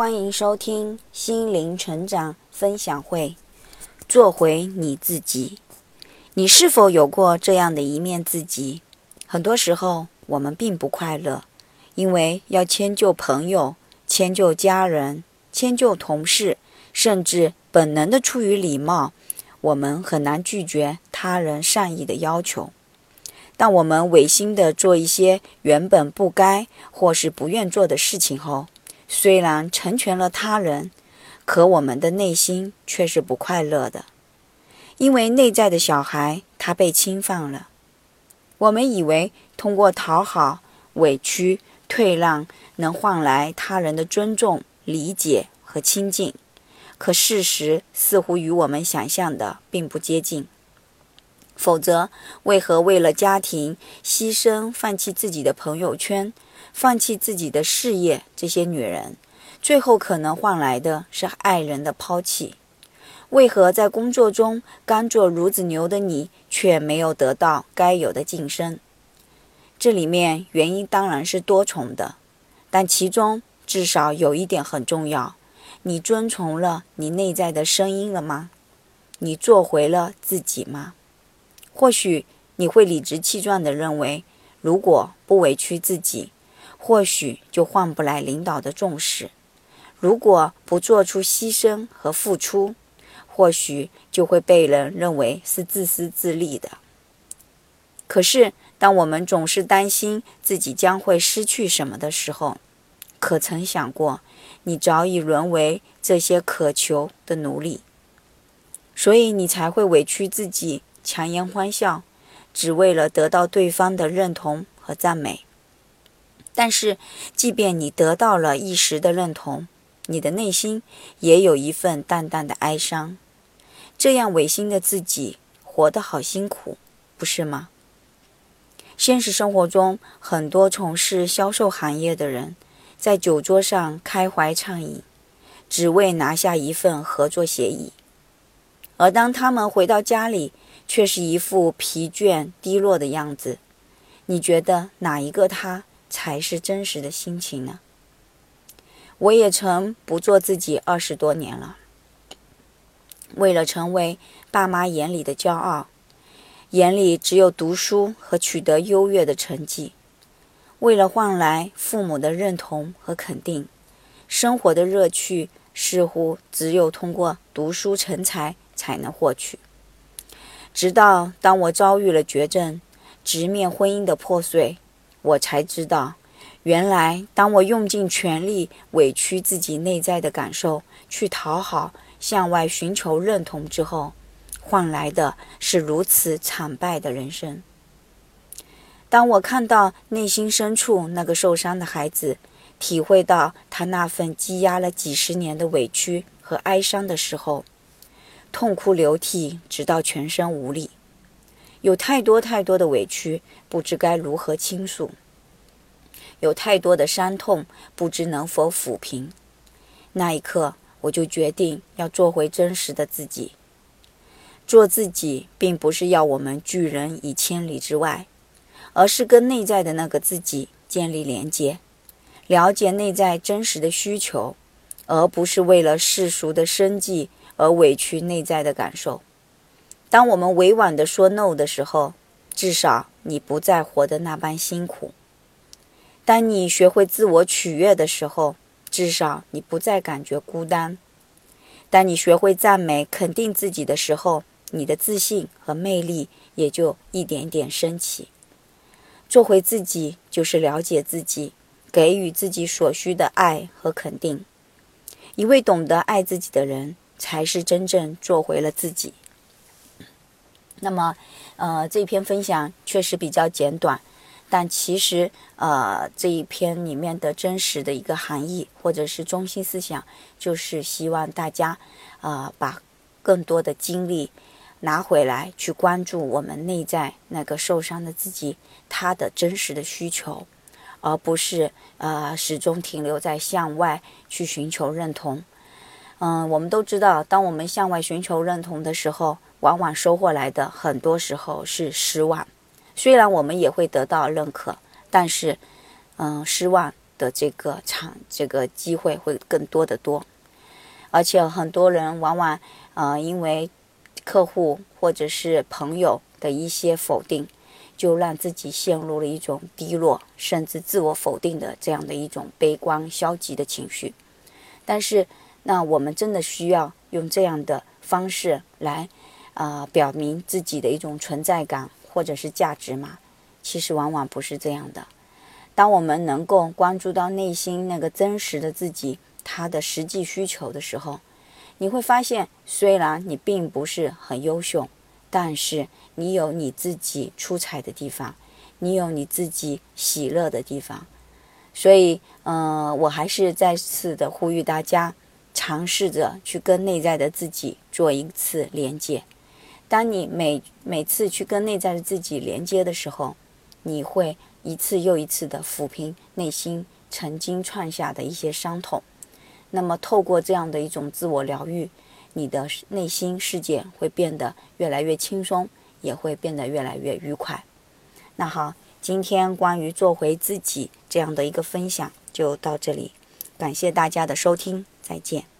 欢迎收听心灵成长分享会。做回你自己，你是否有过这样的一面自己？很多时候我们并不快乐，因为要迁就朋友、迁就家人、迁就同事，甚至本能的出于礼貌，我们很难拒绝他人善意的要求。当我们违心的做一些原本不该或是不愿做的事情后，虽然成全了他人，可我们的内心却是不快乐的，因为内在的小孩他被侵犯了。我们以为通过讨好、委屈、退让，能换来他人的尊重、理解和亲近，可事实似乎与我们想象的并不接近。否则，为何为了家庭牺牲、放弃自己的朋友圈、放弃自己的事业？这些女人最后可能换来的是爱人的抛弃。为何在工作中甘做孺子牛的你，却没有得到该有的晋升？这里面原因当然是多重的，但其中至少有一点很重要：你遵从了你内在的声音了吗？你做回了自己吗？或许你会理直气壮地认为，如果不委屈自己，或许就换不来领导的重视；如果不做出牺牲和付出，或许就会被人认为是自私自利的。可是，当我们总是担心自己将会失去什么的时候，可曾想过，你早已沦为这些渴求的奴隶，所以你才会委屈自己。强颜欢笑，只为了得到对方的认同和赞美。但是，即便你得到了一时的认同，你的内心也有一份淡淡的哀伤。这样违心的自己，活得好辛苦，不是吗？现实生活中，很多从事销售行业的人，在酒桌上开怀畅饮，只为拿下一份合作协议。而当他们回到家里，却是一副疲倦、低落的样子。你觉得哪一个他才是真实的心情呢？我也曾不做自己二十多年了，为了成为爸妈眼里的骄傲，眼里只有读书和取得优越的成绩，为了换来父母的认同和肯定，生活的乐趣似乎只有通过读书成才才能获取。直到当我遭遇了绝症，直面婚姻的破碎，我才知道，原来当我用尽全力委屈自己内在的感受，去讨好、向外寻求认同之后，换来的是如此惨败的人生。当我看到内心深处那个受伤的孩子，体会到他那份积压了几十年的委屈和哀伤的时候，痛哭流涕，直到全身无力，有太多太多的委屈，不知该如何倾诉；有太多的伤痛，不知能否抚平。那一刻，我就决定要做回真实的自己。做自己，并不是要我们拒人以千里之外，而是跟内在的那个自己建立连接，了解内在真实的需求，而不是为了世俗的生计。而委屈内在的感受。当我们委婉地说 “no” 的时候，至少你不再活得那般辛苦。当你学会自我取悦的时候，至少你不再感觉孤单。当你学会赞美、肯定自己的时候，你的自信和魅力也就一点点升起。做回自己，就是了解自己，给予自己所需的爱和肯定。一位懂得爱自己的人。才是真正做回了自己。那么，呃，这篇分享确实比较简短，但其实，呃，这一篇里面的真实的一个含义或者是中心思想，就是希望大家，呃，把更多的精力拿回来，去关注我们内在那个受伤的自己，他的真实的需求，而不是呃始终停留在向外去寻求认同。嗯，我们都知道，当我们向外寻求认同的时候，往往收获来的很多时候是失望。虽然我们也会得到认可，但是，嗯，失望的这个场这个机会会更多的多。而且很多人往往，呃，因为客户或者是朋友的一些否定，就让自己陷入了一种低落，甚至自我否定的这样的一种悲观消极的情绪。但是，那我们真的需要用这样的方式来，啊，表明自己的一种存在感或者是价值吗？其实往往不是这样的。当我们能够关注到内心那个真实的自己。他的实际需求的时候，你会发现，虽然你并不是很优秀，但是你有你自己出彩的地方，你有你自己喜乐的地方。所以，嗯，我还是再次的呼吁大家，尝试着去跟内在的自己做一次连接。当你每每次去跟内在的自己连接的时候，你会一次又一次的抚平内心曾经创下的一些伤痛。那么，透过这样的一种自我疗愈，你的内心世界会变得越来越轻松，也会变得越来越愉快。那好，今天关于做回自己这样的一个分享就到这里，感谢大家的收听，再见。